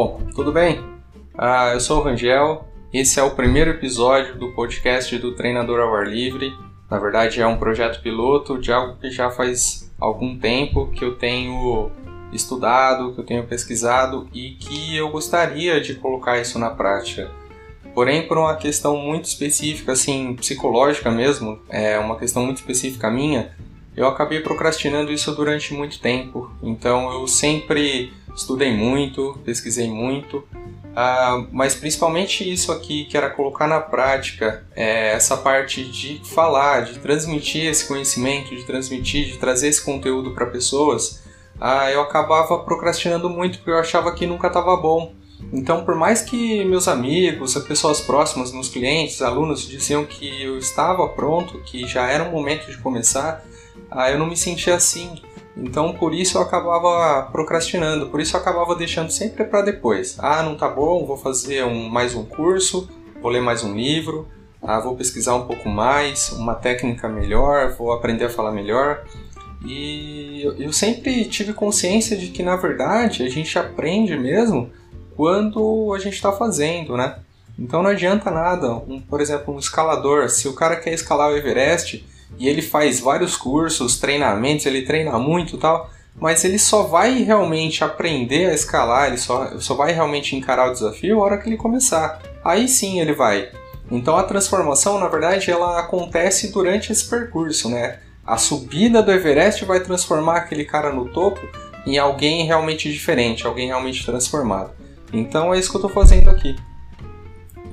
Bom, tudo bem? Ah, eu sou o Rangel. Esse é o primeiro episódio do podcast do Treinador ao Ar Livre. Na verdade, é um projeto piloto de algo que já faz algum tempo que eu tenho estudado, que eu tenho pesquisado e que eu gostaria de colocar isso na prática. Porém, por uma questão muito específica, assim, psicológica mesmo, é uma questão muito específica minha, eu acabei procrastinando isso durante muito tempo. Então, eu sempre estudei muito, pesquisei muito, uh, mas principalmente isso aqui, que era colocar na prática é, essa parte de falar, de transmitir esse conhecimento, de transmitir, de trazer esse conteúdo para pessoas, uh, eu acabava procrastinando muito porque eu achava que nunca estava bom. Então, por mais que meus amigos, as pessoas próximas, meus clientes, alunos diziam que eu estava pronto, que já era o momento de começar, ah, eu não me sentia assim. Então, por isso eu acabava procrastinando, por isso eu acabava deixando sempre para depois. Ah, não tá bom, vou fazer um, mais um curso, vou ler mais um livro, ah, vou pesquisar um pouco mais, uma técnica melhor, vou aprender a falar melhor. E eu sempre tive consciência de que, na verdade, a gente aprende mesmo quando a gente está fazendo, né? Então não adianta nada, um, por exemplo, um escalador, se o cara quer escalar o Everest e ele faz vários cursos, treinamentos, ele treina muito e tal, mas ele só vai realmente aprender a escalar, ele só, só vai realmente encarar o desafio a hora que ele começar. Aí sim ele vai. Então a transformação, na verdade, ela acontece durante esse percurso, né? A subida do Everest vai transformar aquele cara no topo em alguém realmente diferente, alguém realmente transformado. Então é isso que eu estou fazendo aqui.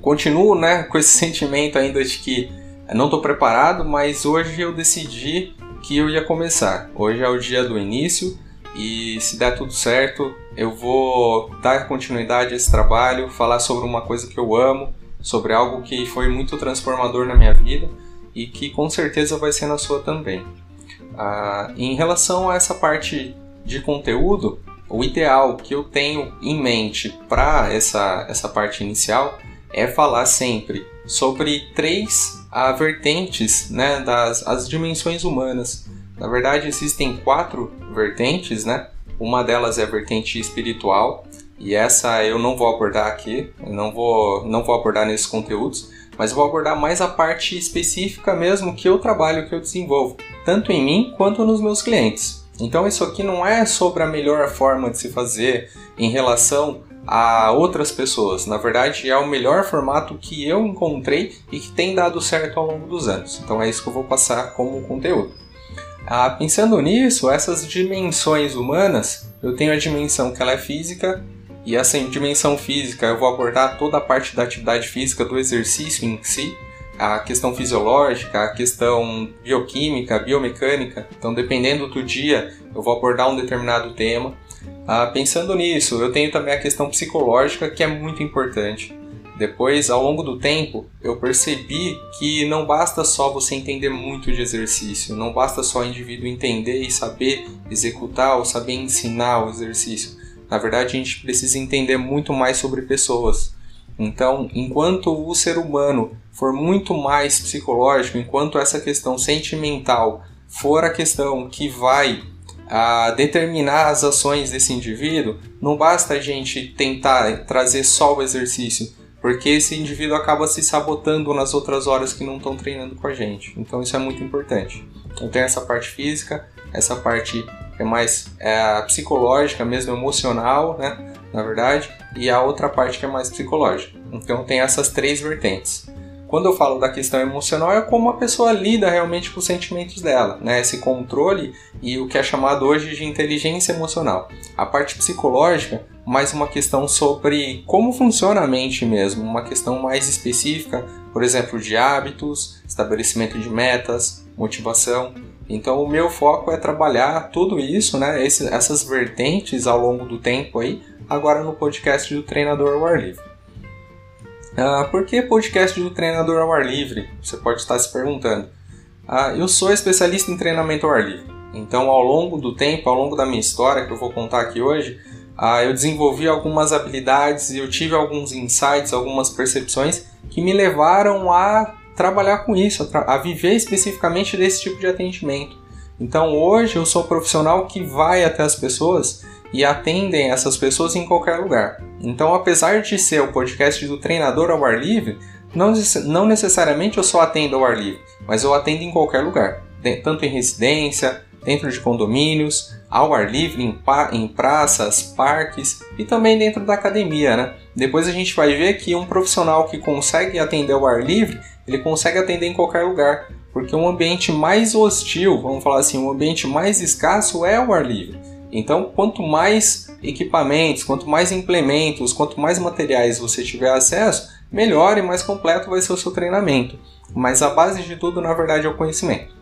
Continuo né, com esse sentimento ainda de que não estou preparado, mas hoje eu decidi que eu ia começar. Hoje é o dia do início e se der tudo certo, eu vou dar continuidade a esse trabalho, falar sobre uma coisa que eu amo, sobre algo que foi muito transformador na minha vida e que com certeza vai ser na sua também. Ah, em relação a essa parte de conteúdo, o ideal que eu tenho em mente para essa, essa parte inicial é falar sempre sobre três ah, vertentes né, das as dimensões humanas. Na verdade, existem quatro vertentes, né? Uma delas é a vertente espiritual, e essa eu não vou abordar aqui, não vou, não vou abordar nesses conteúdos, mas vou abordar mais a parte específica mesmo que eu trabalho, que eu desenvolvo, tanto em mim quanto nos meus clientes. Então isso aqui não é sobre a melhor forma de se fazer em relação a outras pessoas. Na verdade, é o melhor formato que eu encontrei e que tem dado certo ao longo dos anos. Então é isso que eu vou passar como conteúdo. Ah, pensando nisso, essas dimensões humanas, eu tenho a dimensão que ela é física e essa dimensão física eu vou abordar toda a parte da atividade física do exercício em si a questão fisiológica, a questão bioquímica, biomecânica. Então, dependendo do dia, eu vou abordar um determinado tema. Ah, pensando nisso, eu tenho também a questão psicológica, que é muito importante. Depois, ao longo do tempo, eu percebi que não basta só você entender muito de exercício, não basta só o indivíduo entender e saber executar ou saber ensinar o exercício. Na verdade, a gente precisa entender muito mais sobre pessoas. Então, enquanto o ser humano for muito mais psicológico, enquanto essa questão sentimental for a questão que vai a determinar as ações desse indivíduo, não basta a gente tentar trazer só o exercício, porque esse indivíduo acaba se sabotando nas outras horas que não estão treinando com a gente. Então isso é muito importante. Então tem essa parte física, essa parte é mais é, psicológica, mesmo emocional, né? Na verdade, e a outra parte que é mais psicológica. Então tem essas três vertentes. Quando eu falo da questão emocional, é como a pessoa lida realmente com os sentimentos dela, né? Esse controle e o que é chamado hoje de inteligência emocional. A parte psicológica, mais uma questão sobre como funciona a mente mesmo, uma questão mais específica, por exemplo, de hábitos, estabelecimento de metas, motivação. Então, o meu foco é trabalhar tudo isso, né? Esse, essas vertentes ao longo do tempo aí, agora no podcast do Treinador ao Ar Livre. Ah, por que podcast do treinador ao ar livre? Você pode estar se perguntando. Ah, eu sou especialista em treinamento ao ar livre. Então, ao longo do tempo, ao longo da minha história que eu vou contar aqui hoje, ah, eu desenvolvi algumas habilidades e eu tive alguns insights, algumas percepções que me levaram a trabalhar com isso, a, viver especificamente desse tipo de atendimento. Então, hoje eu sou o profissional que vai até as pessoas e atendem essas pessoas em qualquer lugar. Então, apesar de ser o podcast do treinador ao ar livre, não, não necessariamente eu só atendo ao ar livre, mas eu atendo em qualquer lugar, tanto em residência, dentro de condomínios, ao ar livre, em, em praças, parques e também dentro da academia, né? Depois a gente vai ver que um profissional que consegue atender ao ar livre, ele consegue atender em qualquer lugar, porque um ambiente mais hostil, vamos falar assim, um ambiente mais escasso é o ar livre. Então, quanto mais equipamentos, quanto mais implementos, quanto mais materiais você tiver acesso, melhor e mais completo vai ser o seu treinamento. Mas a base de tudo, na verdade, é o conhecimento.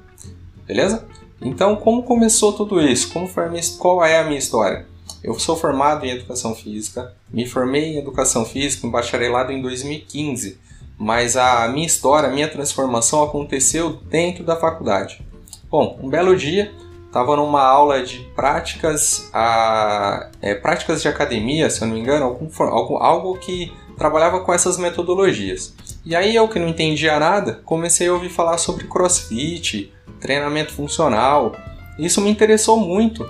Beleza? Então, como começou tudo isso? Como foi minha, qual é a minha história? Eu sou formado em Educação Física, me formei em Educação Física em bacharelado em 2015, mas a minha história, a minha transformação aconteceu dentro da faculdade. Bom, um belo dia, estava numa aula de práticas, a, é, práticas de academia, se eu não me engano, algum, algo, algo que trabalhava com essas metodologias. E aí eu que não entendia nada, comecei a ouvir falar sobre crossfit, treinamento funcional. Isso me interessou muito.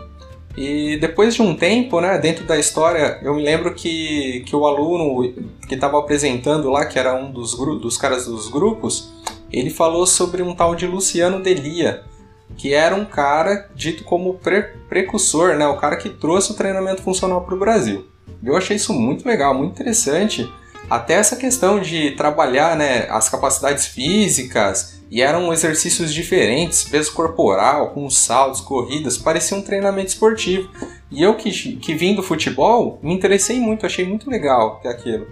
E depois de um tempo, né, dentro da história, eu me lembro que, que o aluno que estava apresentando lá, que era um dos, dos caras dos grupos, ele falou sobre um tal de Luciano Delia, que era um cara dito como pre precursor, né, o cara que trouxe o treinamento funcional para o Brasil. Eu achei isso muito legal, muito interessante. Até essa questão de trabalhar né, as capacidades físicas e eram exercícios diferentes, peso corporal, com saltos, corridas, parecia um treinamento esportivo. E eu que, que vim do futebol, me interessei muito, achei muito legal aquilo.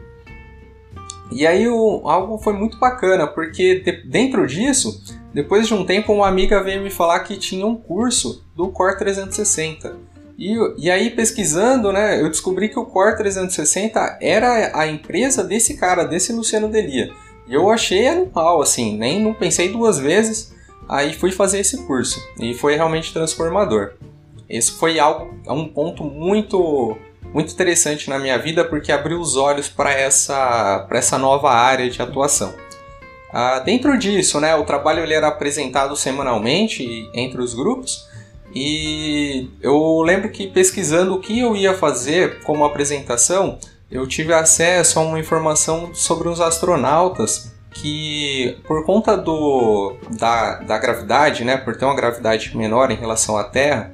E aí o, algo foi muito bacana, porque de, dentro disso, depois de um tempo, uma amiga veio me falar que tinha um curso do Core 360. E, e aí, pesquisando, né, eu descobri que o Core 360 era a empresa desse cara, desse Luciano Delia. E eu achei animal, assim, nem não pensei duas vezes, aí fui fazer esse curso. E foi realmente transformador. Esse foi algo, um ponto muito muito interessante na minha vida porque abriu os olhos para essa, essa nova área de atuação. Ah, dentro disso, né, o trabalho ele era apresentado semanalmente entre os grupos e eu lembro que pesquisando o que eu ia fazer como apresentação, eu tive acesso a uma informação sobre os astronautas que, por conta do, da, da gravidade, né, por ter uma gravidade menor em relação à Terra,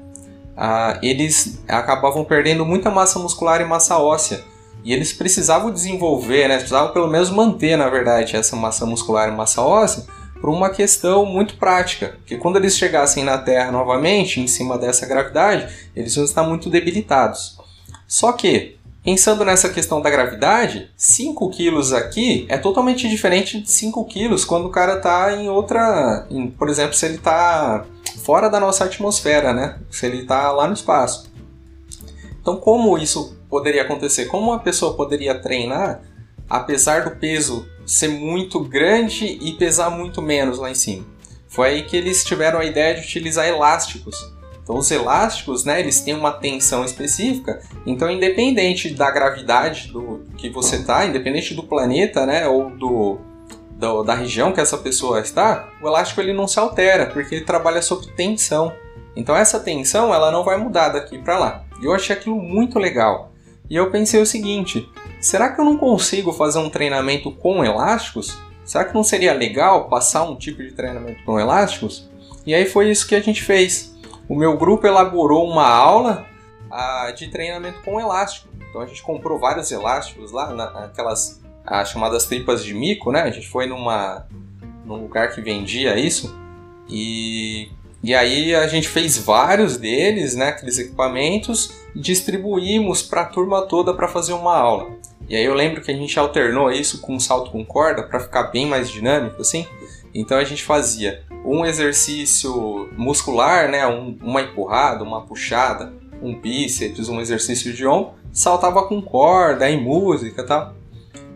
ah, eles acabavam perdendo muita massa muscular e massa óssea. E eles precisavam desenvolver, né, precisavam pelo menos manter, na verdade, essa massa muscular e massa óssea por uma questão muito prática, que quando eles chegassem na Terra novamente, em cima dessa gravidade, eles iam estar muito debilitados. Só que Pensando nessa questão da gravidade, 5 quilos aqui é totalmente diferente de 5 quilos quando o cara está em outra. Em, por exemplo, se ele está fora da nossa atmosfera, né? Se ele está lá no espaço. Então, como isso poderia acontecer? Como uma pessoa poderia treinar apesar do peso ser muito grande e pesar muito menos lá em cima? Foi aí que eles tiveram a ideia de utilizar elásticos então os elásticos, né, eles têm uma tensão específica, então independente da gravidade do que você está, independente do planeta, né, ou do, do, da região que essa pessoa está, o elástico ele não se altera, porque ele trabalha sob tensão. Então essa tensão ela não vai mudar daqui para lá. E eu achei aquilo muito legal. E eu pensei o seguinte: será que eu não consigo fazer um treinamento com elásticos? Será que não seria legal passar um tipo de treinamento com elásticos? E aí foi isso que a gente fez o meu grupo elaborou uma aula ah, de treinamento com elástico. Então a gente comprou vários elásticos lá, aquelas chamadas tripas de mico, né? A gente foi numa, num lugar que vendia isso e, e aí a gente fez vários deles, né? Aqueles equipamentos distribuímos para a turma toda para fazer uma aula. E aí eu lembro que a gente alternou isso com um salto com corda para ficar bem mais dinâmico, assim. Então a gente fazia um exercício muscular, né, um, uma empurrada, uma puxada, um bíceps, um exercício de ombro, saltava com corda, em música, tá?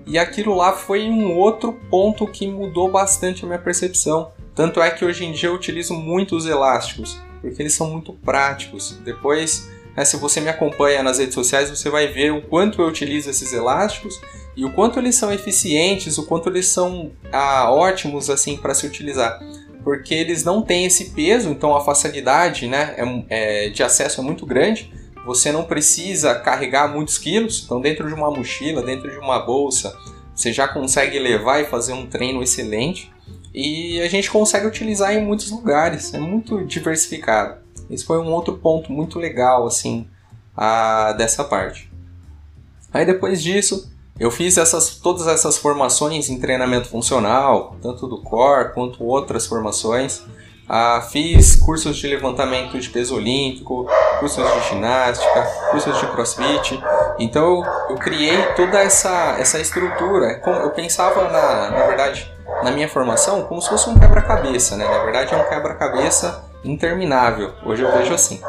E aquilo lá foi um outro ponto que mudou bastante a minha percepção. Tanto é que hoje em dia eu utilizo muito os elásticos, porque eles são muito práticos. Depois, né, se você me acompanha nas redes sociais, você vai ver o quanto eu utilizo esses elásticos e o quanto eles são eficientes, o quanto eles são ah, ótimos assim para se utilizar porque eles não têm esse peso, então a facilidade né, é, é, de acesso é muito grande. você não precisa carregar muitos quilos, então dentro de uma mochila, dentro de uma bolsa, você já consegue levar e fazer um treino excelente. E a gente consegue utilizar em muitos lugares, é muito diversificado. Esse foi um outro ponto muito legal assim a, dessa parte. Aí depois disso, eu fiz essas, todas essas formações em treinamento funcional, tanto do core quanto outras formações. Ah, fiz cursos de levantamento de peso olímpico, cursos de ginástica, cursos de crossfit. Então eu, criei toda essa, essa estrutura. Eu pensava, na, na verdade, na minha formação como se fosse um quebra-cabeça. Né? Na verdade, é um quebra-cabeça interminável. Hoje eu vejo assim.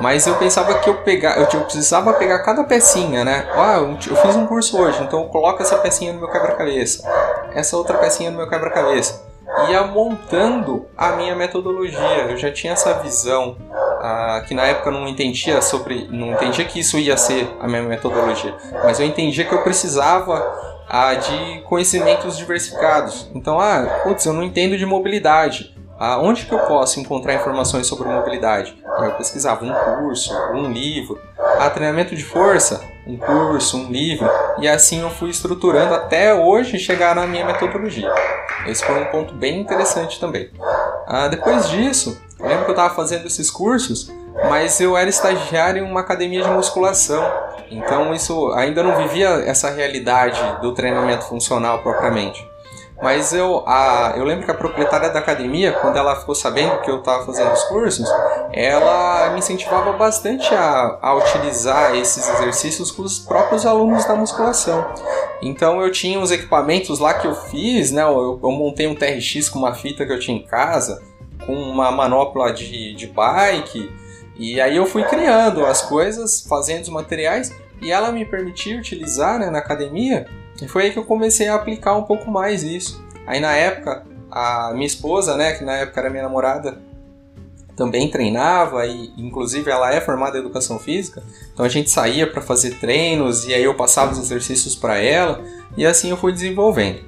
Mas eu pensava que eu pegar, eu, eu precisava pegar cada pecinha, né? Ah, eu, eu fiz um curso hoje, então eu coloco essa pecinha no meu quebra-cabeça. Essa outra pecinha no meu quebra-cabeça ia montando a minha metodologia. Eu já tinha essa visão ah, que na época eu não entendia sobre, não entendia que isso ia ser a minha metodologia, mas eu entendia que eu precisava ah, de conhecimentos diversificados. Então, ah, putz, eu não entendo de mobilidade. Onde que eu posso encontrar informações sobre mobilidade? Eu pesquisava um curso, um livro. Ah, treinamento de força, um curso, um livro. E assim eu fui estruturando até hoje chegar na minha metodologia. Esse foi um ponto bem interessante também. Ah, depois disso, eu lembro que eu estava fazendo esses cursos, mas eu era estagiário em uma academia de musculação. Então isso ainda não vivia essa realidade do treinamento funcional propriamente. Mas eu, a, eu lembro que a proprietária da academia, quando ela ficou sabendo que eu estava fazendo os cursos, ela me incentivava bastante a, a utilizar esses exercícios com os próprios alunos da musculação. Então eu tinha os equipamentos lá que eu fiz, né? Eu, eu montei um TRX com uma fita que eu tinha em casa, com uma manopla de, de bike, e aí eu fui criando as coisas, fazendo os materiais, e ela me permitiu utilizar né, na academia e foi aí que eu comecei a aplicar um pouco mais isso. Aí na época, a minha esposa, né, que na época era minha namorada, também treinava e inclusive ela é formada em educação física. Então a gente saía para fazer treinos e aí eu passava os exercícios para ela e assim eu fui desenvolvendo.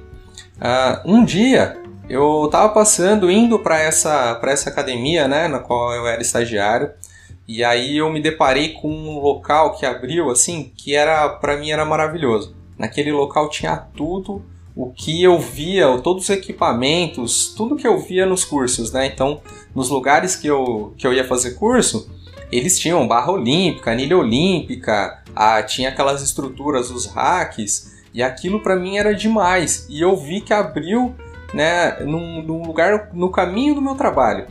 Uh, um dia eu estava passando indo para essa para essa academia, né, na qual eu era estagiário. E aí eu me deparei com um local que abriu assim, que era para mim era maravilhoso. Naquele local tinha tudo o que eu via, todos os equipamentos, tudo que eu via nos cursos, né? Então, nos lugares que eu, que eu ia fazer curso, eles tinham barra olímpica, anilha olímpica, ah, tinha aquelas estruturas, os racks, e aquilo para mim era demais. E eu vi que abriu, né, num, num, lugar no caminho do meu trabalho.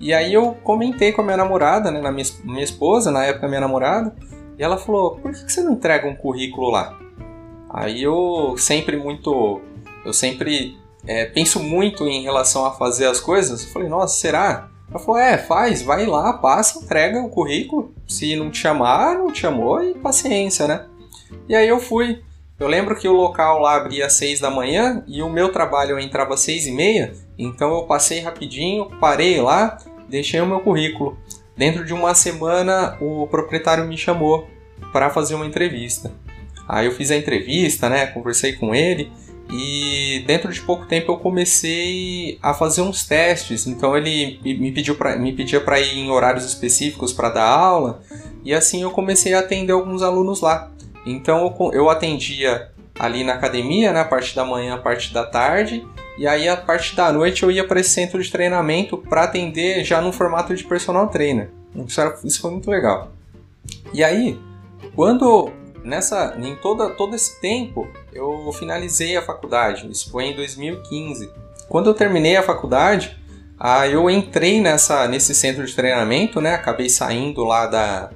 E aí eu comentei com a minha namorada, né, na minha, minha esposa, na época minha namorada, e ela falou: por que você não entrega um currículo lá? Aí eu sempre muito. Eu sempre é, penso muito em relação a fazer as coisas. Eu falei, nossa, será? Ela falou, é, faz, vai lá, passa, entrega o currículo. Se não te chamar, não te chamou e paciência, né? E aí eu fui. Eu lembro que o local lá abria às 6 da manhã e o meu trabalho entrava às 6 e meia, então eu passei rapidinho, parei lá, deixei o meu currículo. Dentro de uma semana o proprietário me chamou para fazer uma entrevista. Aí eu fiz a entrevista, né? Conversei com ele e dentro de pouco tempo eu comecei a fazer uns testes. Então ele me pediu pra, me pedia para ir em horários específicos para dar aula e assim eu comecei a atender alguns alunos lá. Então eu, eu atendia ali na academia, né, a parte da manhã, a parte da tarde, e aí a parte da noite eu ia para esse centro de treinamento para atender já no formato de personal trainer. Isso, era, isso foi muito legal. E aí, quando nessa, em toda, todo esse tempo, eu finalizei a faculdade. Isso foi em 2015. Quando eu terminei a faculdade, ah, eu entrei nessa, nesse centro de treinamento, né? Acabei saindo lá da,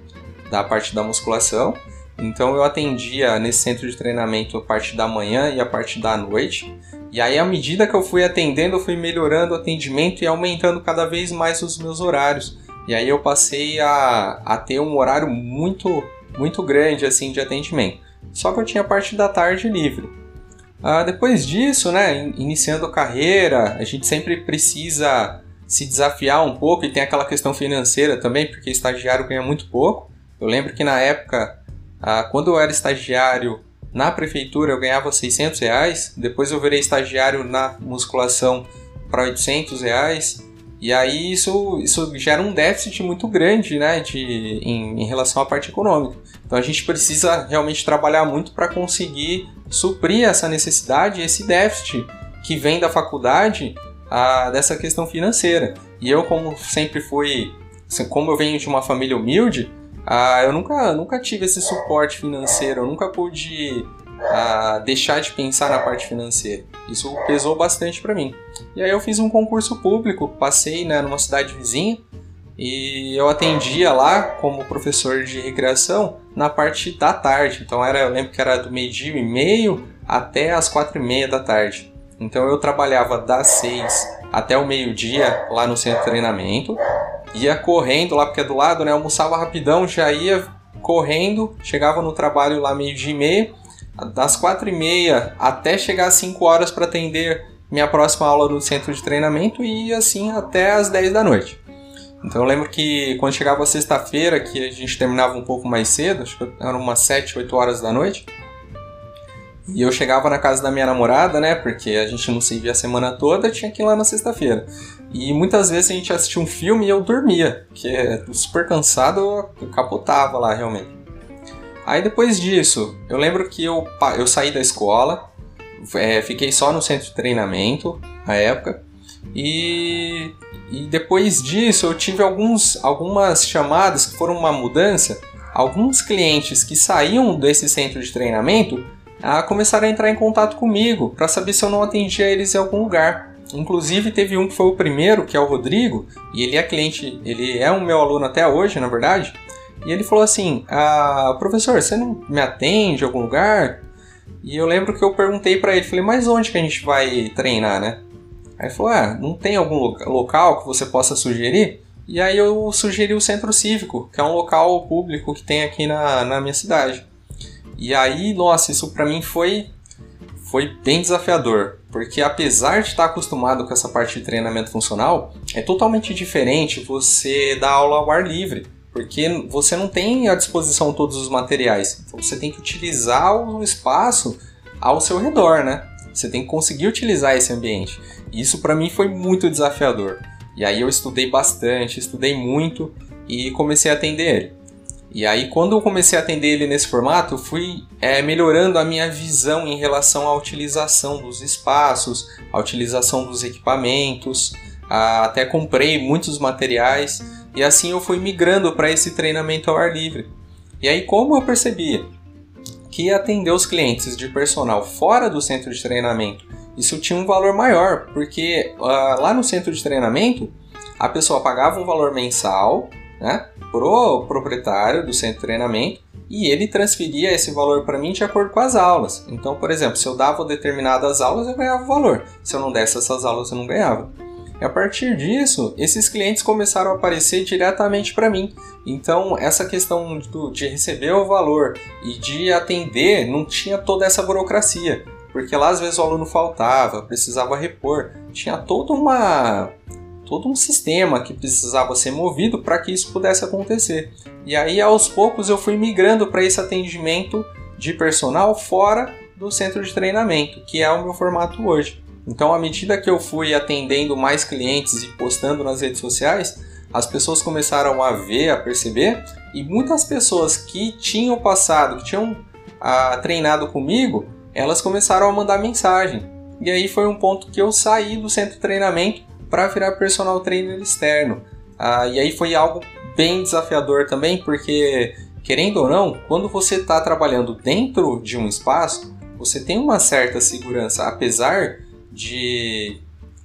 da parte da musculação. Então eu atendia nesse centro de treinamento a parte da manhã e a parte da noite. E aí, à medida que eu fui atendendo, eu fui melhorando o atendimento e aumentando cada vez mais os meus horários. E aí eu passei a, a ter um horário muito muito grande assim de atendimento. Só que eu tinha parte da tarde livre. Ah, depois disso, né, iniciando a carreira, a gente sempre precisa se desafiar um pouco e tem aquela questão financeira também, porque estagiário ganha muito pouco. Eu lembro que na época, ah, quando eu era estagiário na prefeitura, eu ganhava 600 reais. Depois eu virei estagiário na musculação para 800 reais. E aí isso, isso gera um déficit muito grande né, de, em, em relação à parte econômica. Então a gente precisa realmente trabalhar muito para conseguir suprir essa necessidade, esse déficit que vem da faculdade a, dessa questão financeira. E eu, como sempre fui, como eu venho de uma família humilde, a, eu nunca, nunca tive esse suporte financeiro, eu nunca pude a deixar de pensar na parte financeira. Isso pesou bastante para mim. E aí eu fiz um concurso público, passei né, numa cidade vizinha e eu atendia lá como professor de recreação na parte da tarde. Então era, eu lembro que era do meio-dia e meio até as quatro e meia da tarde. Então eu trabalhava das seis até o meio-dia lá no centro de treinamento, ia correndo lá porque é do lado, né? Almoçava rapidão, já ia correndo, chegava no trabalho lá meio-dia e meia das quatro e meia até chegar às 5 horas para atender minha próxima aula no centro de treinamento e assim até às 10 da noite. Então eu lembro que quando chegava sexta-feira, que a gente terminava um pouco mais cedo, acho que eram umas 7, 8 horas da noite, e eu chegava na casa da minha namorada, né, porque a gente não se via a semana toda, tinha que ir lá na sexta-feira. E muitas vezes a gente assistia um filme e eu dormia, que é super cansado, eu capotava lá realmente. Aí depois disso, eu lembro que eu, eu saí da escola, é, fiquei só no centro de treinamento na época, e, e depois disso eu tive alguns, algumas chamadas que foram uma mudança. Alguns clientes que saíam desse centro de treinamento a começaram a entrar em contato comigo para saber se eu não atendia eles em algum lugar. Inclusive teve um que foi o primeiro, que é o Rodrigo, e ele é cliente, ele é um meu aluno até hoje, na verdade. E ele falou assim: ah, professor, você não me atende em algum lugar? E eu lembro que eu perguntei para ele, falei, mas onde que a gente vai treinar, né? Aí ele falou, ah, não tem algum local que você possa sugerir? E aí eu sugeri o Centro Cívico, que é um local público que tem aqui na, na minha cidade. E aí, nossa, isso para mim foi foi bem desafiador, porque apesar de estar acostumado com essa parte de treinamento funcional, é totalmente diferente você dar aula ao ar livre porque você não tem à disposição todos os materiais. Então você tem que utilizar o espaço ao seu redor, né? Você tem que conseguir utilizar esse ambiente. Isso para mim foi muito desafiador. E aí eu estudei bastante, estudei muito e comecei a atender ele. E aí quando eu comecei a atender ele nesse formato, eu fui é, melhorando a minha visão em relação à utilização dos espaços, à utilização dos equipamentos. até comprei muitos materiais e assim eu fui migrando para esse treinamento ao ar livre. E aí, como eu percebia que atender os clientes de personal fora do centro de treinamento, isso tinha um valor maior, porque uh, lá no centro de treinamento a pessoa pagava um valor mensal né, pro proprietário do centro de treinamento e ele transferia esse valor para mim de acordo com as aulas. Então, por exemplo, se eu dava determinadas aulas, eu ganhava o valor. Se eu não desse essas aulas, eu não ganhava. E a partir disso, esses clientes começaram a aparecer diretamente para mim. Então, essa questão de receber o valor e de atender não tinha toda essa burocracia, porque lá às vezes o aluno faltava, precisava repor, tinha toda uma todo um sistema que precisava ser movido para que isso pudesse acontecer. E aí aos poucos eu fui migrando para esse atendimento de personal fora do centro de treinamento, que é o meu formato hoje. Então, à medida que eu fui atendendo mais clientes e postando nas redes sociais, as pessoas começaram a ver, a perceber, e muitas pessoas que tinham passado, que tinham ah, treinado comigo, elas começaram a mandar mensagem. E aí foi um ponto que eu saí do centro de treinamento para virar personal trainer externo. Ah, e aí foi algo bem desafiador também, porque querendo ou não, quando você está trabalhando dentro de um espaço, você tem uma certa segurança, apesar de,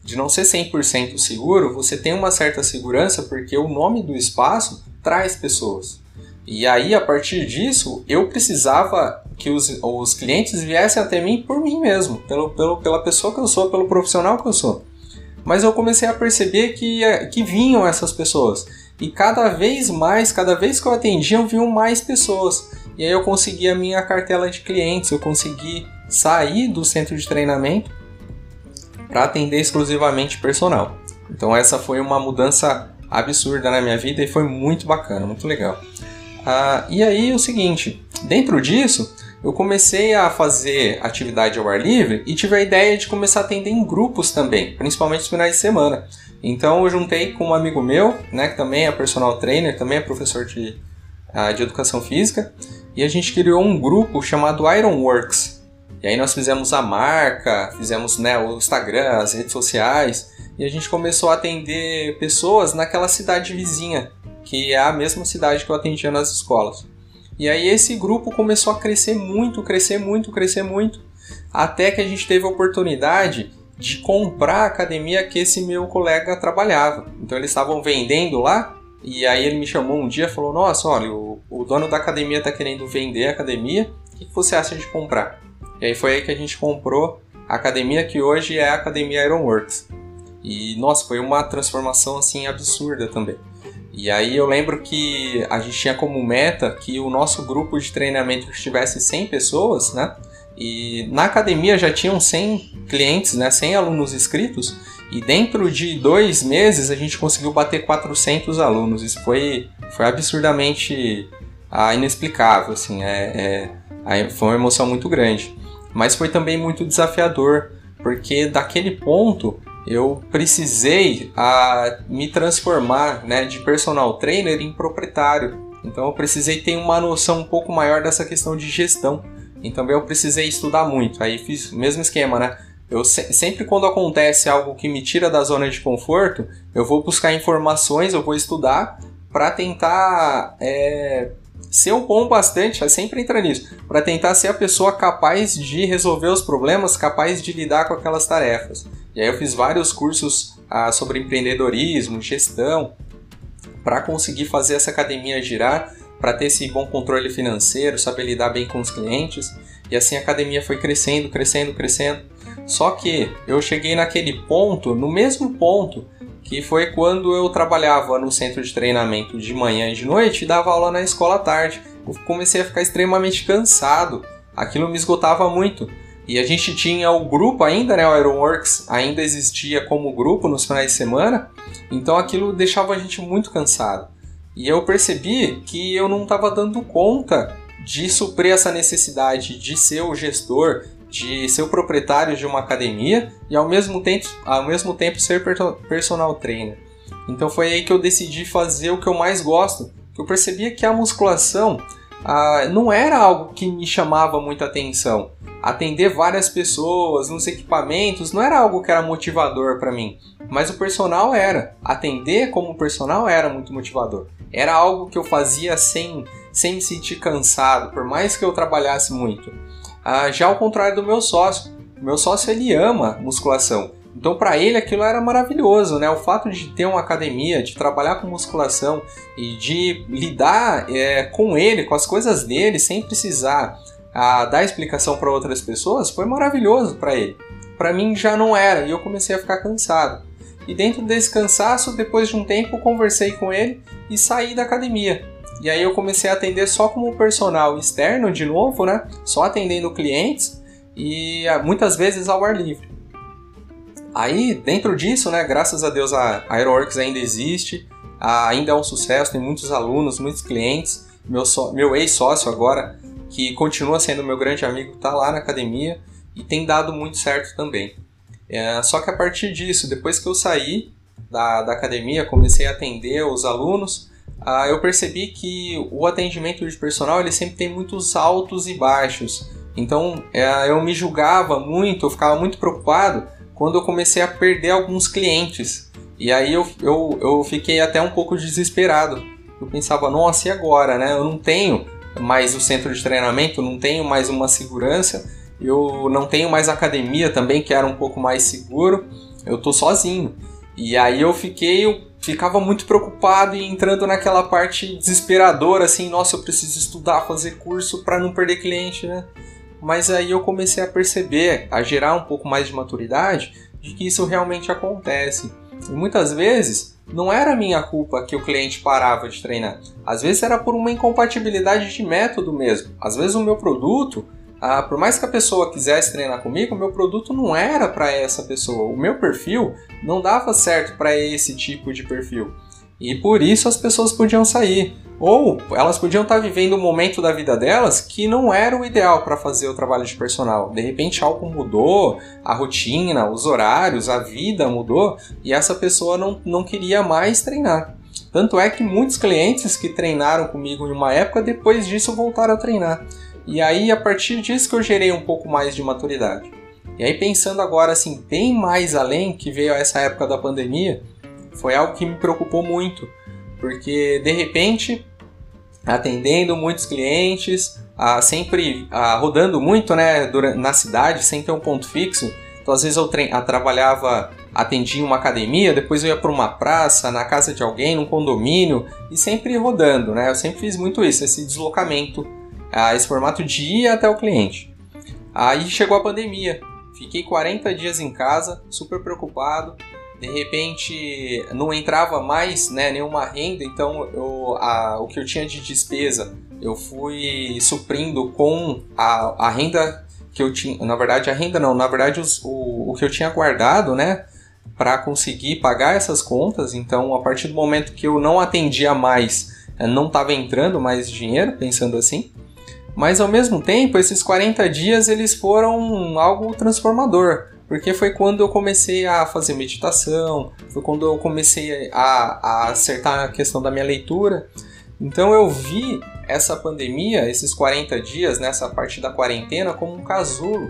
de não ser 100% seguro, você tem uma certa segurança porque o nome do espaço traz pessoas. E aí, a partir disso, eu precisava que os, os clientes viessem até mim por mim mesmo, pelo, pelo, pela pessoa que eu sou, pelo profissional que eu sou. Mas eu comecei a perceber que, que vinham essas pessoas. E cada vez mais, cada vez que eu atendia, vinham mais pessoas. E aí eu consegui a minha cartela de clientes, eu consegui sair do centro de treinamento para atender exclusivamente personal. Então essa foi uma mudança absurda na minha vida e foi muito bacana, muito legal. Ah, e aí o seguinte, dentro disso eu comecei a fazer atividade ao ar livre e tive a ideia de começar a atender em grupos também, principalmente nos finais de semana. Então eu juntei com um amigo meu, né, que também é personal trainer, também é professor de, uh, de educação física, e a gente criou um grupo chamado Ironworks. E aí nós fizemos a marca, fizemos né, o Instagram, as redes sociais, e a gente começou a atender pessoas naquela cidade vizinha, que é a mesma cidade que eu atendia nas escolas. E aí esse grupo começou a crescer muito, crescer muito, crescer muito, até que a gente teve a oportunidade de comprar a academia que esse meu colega trabalhava. Então eles estavam vendendo lá, e aí ele me chamou um dia e falou: Nossa, olha, o, o dono da academia está querendo vender a academia, o que, que você acha de comprar? E aí foi aí que a gente comprou a academia que hoje é a Academia Ironworks. E nossa, foi uma transformação assim absurda também. E aí eu lembro que a gente tinha como meta que o nosso grupo de treinamento tivesse 100 pessoas, né? E na academia já tinham 100 clientes, né? 100 alunos inscritos. E dentro de dois meses a gente conseguiu bater 400 alunos. Isso foi, foi absurdamente ah, inexplicável, assim. É, é, foi uma emoção muito grande. Mas foi também muito desafiador, porque daquele ponto eu precisei a, me transformar né, de personal trainer em proprietário. Então eu precisei ter uma noção um pouco maior dessa questão de gestão. Então eu precisei estudar muito. Aí fiz o mesmo esquema, né? Eu se, sempre quando acontece algo que me tira da zona de conforto, eu vou buscar informações, eu vou estudar para tentar é, ser um bom bastante, é sempre entra nisso, para tentar ser a pessoa capaz de resolver os problemas, capaz de lidar com aquelas tarefas. E aí eu fiz vários cursos ah, sobre empreendedorismo, gestão, para conseguir fazer essa academia girar, para ter esse bom controle financeiro, saber lidar bem com os clientes. E assim a academia foi crescendo, crescendo, crescendo. Só que eu cheguei naquele ponto, no mesmo ponto, que foi quando eu trabalhava no centro de treinamento de manhã e de noite e dava aula na escola à tarde. Eu comecei a ficar extremamente cansado. Aquilo me esgotava muito. E a gente tinha o grupo ainda, né? O Ironworks ainda existia como grupo nos finais de semana, então aquilo deixava a gente muito cansado. E eu percebi que eu não estava dando conta de suprir essa necessidade de ser o gestor, de ser o proprietário de uma academia e ao mesmo tempo, ao mesmo tempo ser personal trainer. Então foi aí que eu decidi fazer o que eu mais gosto. Que eu percebia que a musculação ah, não era algo que me chamava muita atenção. Atender várias pessoas nos equipamentos não era algo que era motivador para mim, mas o personal era. Atender como personal era muito motivador. Era algo que eu fazia sem, sem me sentir cansado, por mais que eu trabalhasse muito. Ah, já ao contrário do meu sócio, o meu sócio ele ama musculação. Então, para ele, aquilo era maravilhoso, né? O fato de ter uma academia, de trabalhar com musculação e de lidar é, com ele, com as coisas dele, sem precisar a, dar explicação para outras pessoas, foi maravilhoso para ele. Para mim já não era e eu comecei a ficar cansado. E dentro desse cansaço, depois de um tempo, conversei com ele e saí da academia. E aí eu comecei a atender só como personal externo de novo, né? Só atendendo clientes e muitas vezes ao ar livre. Aí, dentro disso, né, graças a Deus a Aeroworks ainda existe, ainda é um sucesso, tem muitos alunos, muitos clientes. Meu, so, meu ex-sócio agora, que continua sendo meu grande amigo, está lá na academia e tem dado muito certo também. É, só que a partir disso, depois que eu saí da, da academia, comecei a atender os alunos, ah, eu percebi que o atendimento de personal ele sempre tem muitos altos e baixos. Então é, eu me julgava muito, eu ficava muito preocupado quando eu comecei a perder alguns clientes. E aí eu, eu, eu fiquei até um pouco desesperado. Eu pensava, nossa, e agora, né? Eu não tenho mais o centro de treinamento, não tenho mais uma segurança, eu não tenho mais academia também, que era um pouco mais seguro, eu tô sozinho. E aí eu fiquei, eu ficava muito preocupado e entrando naquela parte desesperadora, assim, nossa, eu preciso estudar, fazer curso para não perder cliente, né? mas aí eu comecei a perceber, a gerar um pouco mais de maturidade de que isso realmente acontece. E muitas vezes não era minha culpa que o cliente parava de treinar. Às vezes era por uma incompatibilidade de método mesmo. Às vezes o meu produto, ah, por mais que a pessoa quisesse treinar comigo, meu produto não era para essa pessoa. O meu perfil não dava certo para esse tipo de perfil. E por isso as pessoas podiam sair. Ou elas podiam estar vivendo um momento da vida delas que não era o ideal para fazer o trabalho de personal. De repente algo mudou, a rotina, os horários, a vida mudou e essa pessoa não, não queria mais treinar. Tanto é que muitos clientes que treinaram comigo em uma época, depois disso voltaram a treinar. E aí, a partir disso que eu gerei um pouco mais de maturidade. E aí, pensando agora assim, bem mais além, que veio essa época da pandemia, foi algo que me preocupou muito. Porque, de repente, atendendo muitos clientes, ah, sempre ah, rodando muito né, na cidade, sem ter um ponto fixo. Então, às vezes eu trabalhava atendia uma academia, depois eu ia para uma praça, na casa de alguém, num condomínio e sempre rodando, né? Eu sempre fiz muito isso, esse deslocamento, ah, esse formato de ir até o cliente. Aí chegou a pandemia, fiquei 40 dias em casa, super preocupado. De repente não entrava mais né, nenhuma renda, então eu, a, o que eu tinha de despesa eu fui suprindo com a, a renda que eu tinha. Na verdade, a renda não, na verdade os, o, o que eu tinha guardado, né? para conseguir pagar essas contas. Então, a partir do momento que eu não atendia mais, eh, não estava entrando mais dinheiro, pensando assim. Mas ao mesmo tempo, esses 40 dias eles foram algo transformador, porque foi quando eu comecei a fazer meditação, foi quando eu comecei a, a acertar a questão da minha leitura. Então eu vi essa pandemia, esses 40 dias, nessa parte da quarentena, como um casulo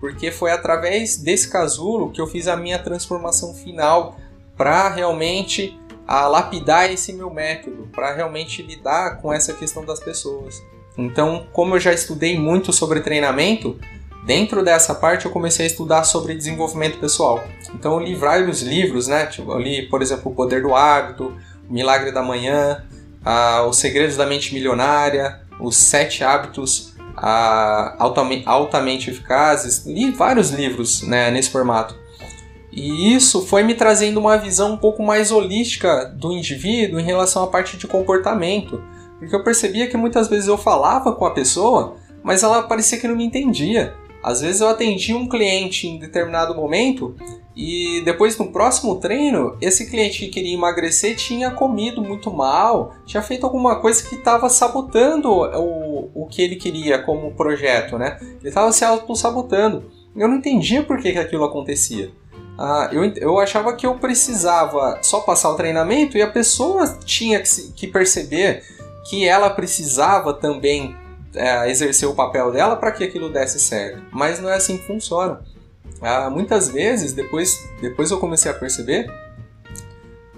porque foi através desse casulo que eu fiz a minha transformação final para realmente a lapidar esse meu método, para realmente lidar com essa questão das pessoas. Então, como eu já estudei muito sobre treinamento, dentro dessa parte eu comecei a estudar sobre desenvolvimento pessoal. Então, eu li vários livros, né? Tipo, eu li, por exemplo, O Poder do Hábito, O Milagre da Manhã, Os Segredos da Mente Milionária, Os Sete Hábitos altamente, altamente eficazes. Li vários livros né, nesse formato. E isso foi me trazendo uma visão um pouco mais holística do indivíduo em relação à parte de comportamento. Porque eu percebia que muitas vezes eu falava com a pessoa, mas ela parecia que não me entendia. Às vezes eu atendia um cliente em determinado momento e depois no próximo treino, esse cliente que queria emagrecer tinha comido muito mal, tinha feito alguma coisa que estava sabotando o, o que ele queria como projeto, né? Ele estava se auto-sabotando. Eu não entendia por que, que aquilo acontecia. Ah, eu, eu achava que eu precisava só passar o treinamento e a pessoa tinha que, que perceber que ela precisava também é, exercer o papel dela para que aquilo desse certo. Mas não é assim que funciona. Ah, muitas vezes, depois, depois eu comecei a perceber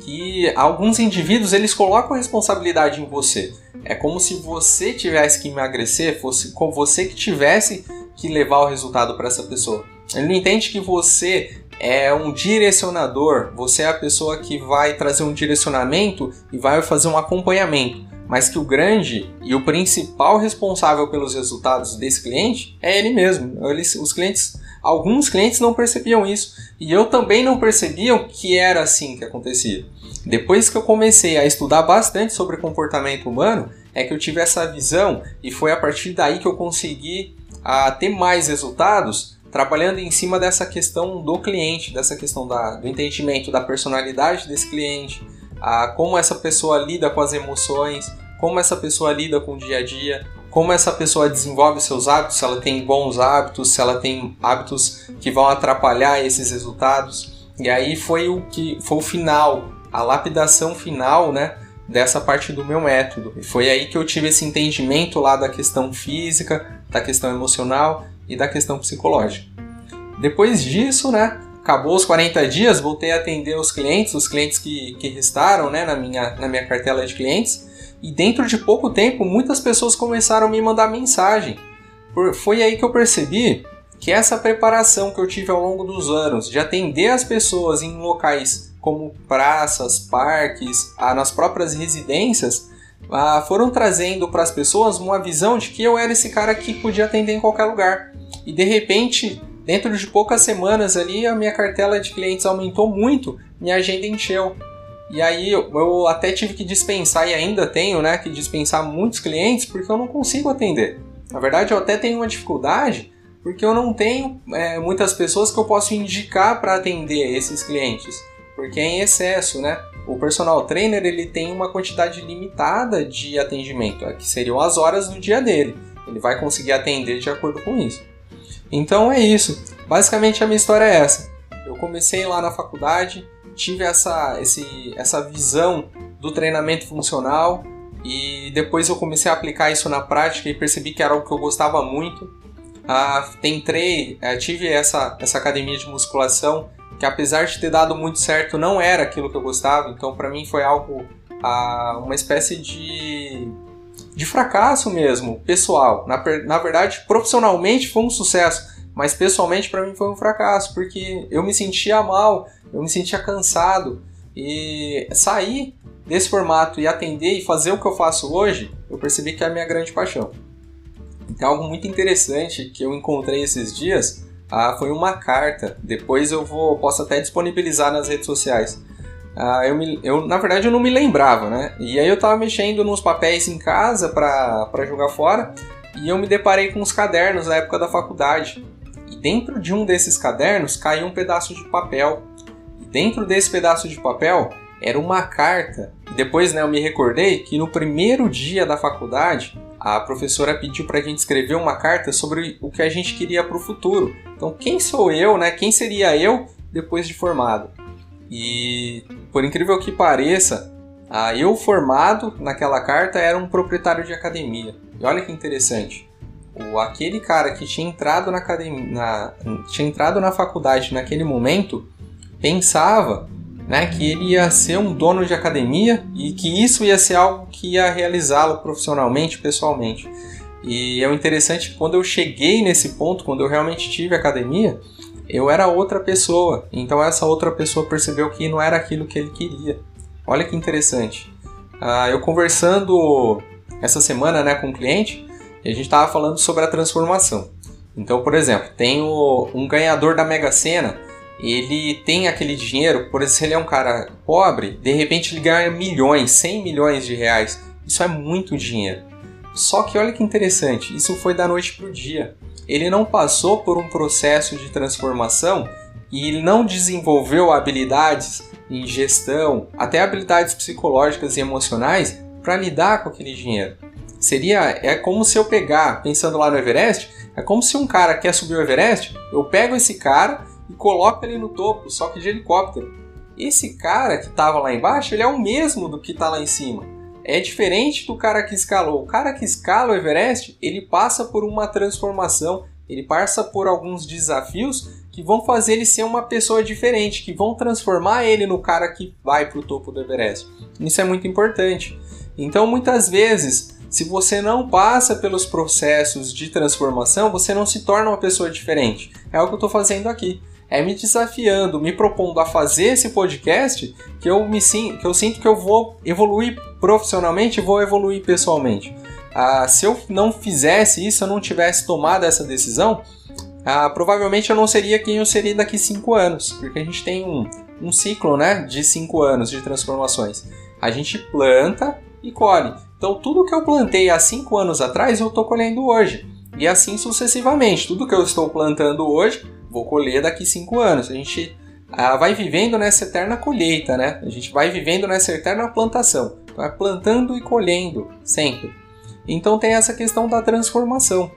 que alguns indivíduos eles colocam a responsabilidade em você. É como se você tivesse que emagrecer, fosse com você que tivesse que levar o resultado para essa pessoa. Ele não entende que você é um direcionador, você é a pessoa que vai trazer um direcionamento e vai fazer um acompanhamento mas que o grande e o principal responsável pelos resultados desse cliente é ele mesmo. Eles, os clientes, alguns clientes não percebiam isso e eu também não percebia que era assim que acontecia. Depois que eu comecei a estudar bastante sobre comportamento humano, é que eu tive essa visão e foi a partir daí que eu consegui a, ter mais resultados trabalhando em cima dessa questão do cliente, dessa questão da, do entendimento da personalidade desse cliente, a como essa pessoa lida com as emoções, como essa pessoa lida com o dia a dia, como essa pessoa desenvolve seus hábitos, se ela tem bons hábitos, se ela tem hábitos que vão atrapalhar esses resultados. E aí foi o que foi o final, a lapidação final, né, dessa parte do meu método. E foi aí que eu tive esse entendimento lá da questão física, da questão emocional e da questão psicológica. Depois disso, né, acabou os 40 dias, voltei a atender os clientes, os clientes que, que restaram né, na, minha, na minha cartela de clientes. E dentro de pouco tempo, muitas pessoas começaram a me mandar mensagem. Foi aí que eu percebi que essa preparação que eu tive ao longo dos anos de atender as pessoas em locais como praças, parques, nas próprias residências, foram trazendo para as pessoas uma visão de que eu era esse cara que podia atender em qualquer lugar. E de repente Dentro de poucas semanas ali, a minha cartela de clientes aumentou muito, minha agenda encheu. E aí eu até tive que dispensar, e ainda tenho né, que dispensar muitos clientes porque eu não consigo atender. Na verdade, eu até tenho uma dificuldade porque eu não tenho é, muitas pessoas que eu posso indicar para atender esses clientes. porque é em excesso, né? O personal trainer ele tem uma quantidade limitada de atendimento, que seriam as horas do dia dele. Ele vai conseguir atender de acordo com isso. Então é isso. Basicamente a minha história é essa. Eu comecei lá na faculdade, tive essa, esse, essa visão do treinamento funcional e depois eu comecei a aplicar isso na prática e percebi que era algo que eu gostava muito. Ah, tentei, eh, tive essa, essa academia de musculação que apesar de ter dado muito certo não era aquilo que eu gostava, então para mim foi algo, ah, uma espécie de, de fracasso mesmo, pessoal. Na, na verdade, profissionalmente foi um sucesso, mas pessoalmente para mim foi um fracasso, porque eu me sentia mal, eu me sentia cansado e sair desse formato e atender e fazer o que eu faço hoje, eu percebi que é a minha grande paixão. Então, algo muito interessante que eu encontrei esses dias ah, foi uma carta. Depois eu vou posso até disponibilizar nas redes sociais. Ah, eu, me, eu, na verdade, eu não me lembrava, né? E aí eu tava mexendo nos papéis em casa para jogar fora e eu me deparei com os cadernos da época da faculdade. E dentro de um desses cadernos caiu um pedaço de papel. E dentro desse pedaço de papel era uma carta. E depois né, eu me recordei que no primeiro dia da faculdade a professora pediu para a gente escrever uma carta sobre o que a gente queria para o futuro. Então, quem sou eu, né? Quem seria eu depois de formado? E por incrível que pareça, a eu formado naquela carta era um proprietário de academia. E olha que interessante o, aquele cara que tinha entrado na academia, na, tinha entrado na faculdade naquele momento, pensava né, que ele ia ser um dono de academia e que isso ia ser algo que ia realizá-lo profissionalmente, pessoalmente. E é interessante que quando eu cheguei nesse ponto, quando eu realmente tive academia, eu era outra pessoa. Então essa outra pessoa percebeu que não era aquilo que ele queria. Olha que interessante. Ah, eu conversando essa semana né, com um cliente, a gente estava falando sobre a transformação. Então, por exemplo, tem o, um ganhador da Mega Sena, ele tem aquele dinheiro, por exemplo, se ele é um cara pobre, de repente ele ganha milhões, 100 milhões de reais. Isso é muito dinheiro. Só que olha que interessante, isso foi da noite para o dia. Ele não passou por um processo de transformação e ele não desenvolveu habilidades em gestão, até habilidades psicológicas e emocionais para lidar com aquele dinheiro. Seria é como se eu pegar, pensando lá no Everest, é como se um cara quer subir o Everest, eu pego esse cara e coloco ele no topo, só que de helicóptero. Esse cara que estava lá embaixo, ele é o mesmo do que está lá em cima. É diferente do cara que escalou. O cara que escala o Everest, ele passa por uma transformação, ele passa por alguns desafios que vão fazer ele ser uma pessoa diferente, que vão transformar ele no cara que vai para o topo do Everest. Isso é muito importante. Então, muitas vezes, se você não passa pelos processos de transformação, você não se torna uma pessoa diferente. É o que eu estou fazendo aqui. É me desafiando, me propondo a fazer esse podcast que eu me que eu sinto que eu vou evoluir profissionalmente vou evoluir pessoalmente. Ah, se eu não fizesse isso, eu não tivesse tomado essa decisão, ah, provavelmente eu não seria quem eu seria daqui cinco anos, porque a gente tem um, um ciclo né, de cinco anos de transformações. A gente planta e colhe. Então, tudo que eu plantei há 5 anos atrás, eu estou colhendo hoje. E assim sucessivamente. Tudo que eu estou plantando hoje, vou colher daqui 5 anos. A gente ah, vai vivendo nessa eterna colheita, né? A gente vai vivendo nessa eterna plantação. Vai plantando e colhendo, sempre. Então, tem essa questão da transformação.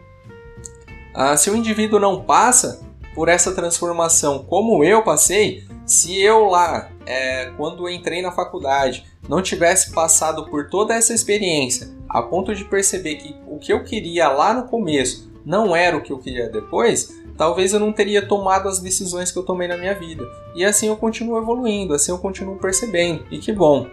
Ah, se o indivíduo não passa por essa transformação como eu passei, se eu lá, é, quando entrei na faculdade, não tivesse passado por toda essa experiência, a ponto de perceber que o que eu queria lá no começo não era o que eu queria depois, talvez eu não teria tomado as decisões que eu tomei na minha vida. E assim eu continuo evoluindo, assim eu continuo percebendo. E que bom.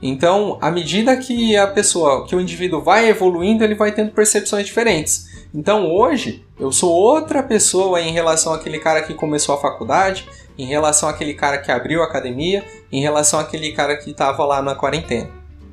Então, à medida que a pessoa, que o indivíduo vai evoluindo, ele vai tendo percepções diferentes. Então, hoje, eu sou outra pessoa em relação àquele cara que começou a faculdade, em relação àquele cara que abriu a academia, em relação àquele cara que estava lá na quarentena.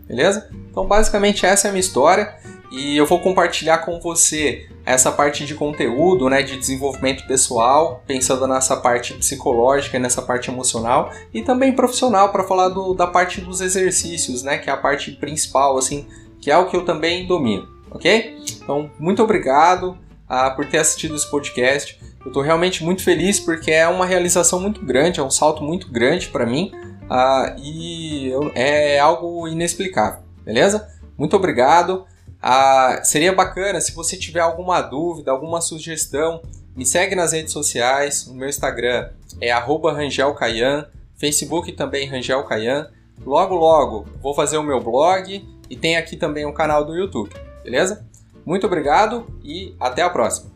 Beleza? Então, basicamente, essa é a minha história e eu vou compartilhar com você essa parte de conteúdo, né, de desenvolvimento pessoal, pensando nessa parte psicológica, nessa parte emocional e também profissional para falar do, da parte dos exercícios, né, que é a parte principal, assim, que é o que eu também domino, ok? Então, muito obrigado uh, por ter assistido esse podcast. Eu estou realmente muito feliz porque é uma realização muito grande, é um salto muito grande para mim uh, e é algo inexplicável, beleza? Muito obrigado. Uh, seria bacana se você tiver alguma dúvida, alguma sugestão, me segue nas redes sociais. O meu Instagram é @rangelcaian, Facebook também Rangel Caian. Logo logo vou fazer o meu blog e tem aqui também um canal do YouTube, beleza? Muito obrigado e até a próxima.